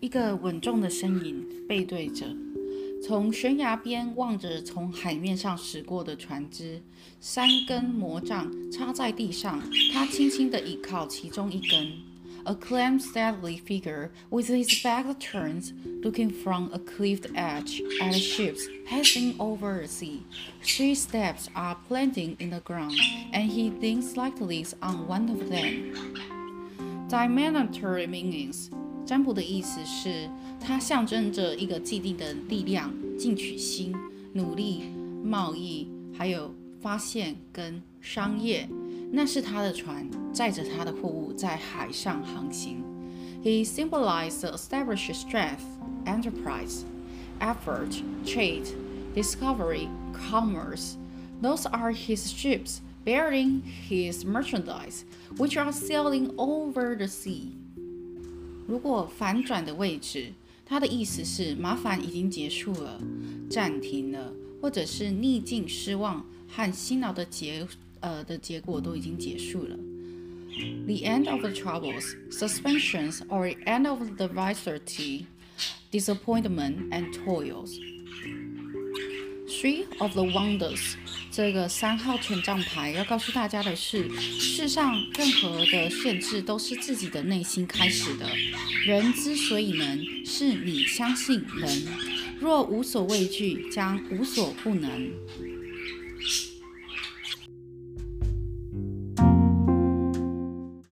一个稳重的身影背对着，从悬崖边望着从海面上驶过的船只，三根魔杖插在地上，他轻轻地倚靠其中一根。A calm, stately figure with his back turned, looking from a cliff edge at ships passing over the sea. Three staves are planted in the ground, and he leans slightly on one of them. Divinatory meanings 占卜的意思是，它象征着一个既定的力量、进取心、努力、贸易，还有发现跟商业。那是他的船载着他的货物在海上航行。He symbolized established strength, enterprise, effort, trade, discovery, commerce. Those are his ships bearing his merchandise, which are sailing over the sea. 如果反转的位置，它的意思是麻烦已经结束了，暂停了，或者是逆境、失望和辛劳的结呃的结果都已经结束了。The end of the troubles, suspensions, or the end of the adversity, disappointment and toils. Three of the wonders，这个三号权杖牌要告诉大家的是，世上任何的限制都是自己的内心开始的。人之所以能，是你相信能。若无所畏惧，将无所不能。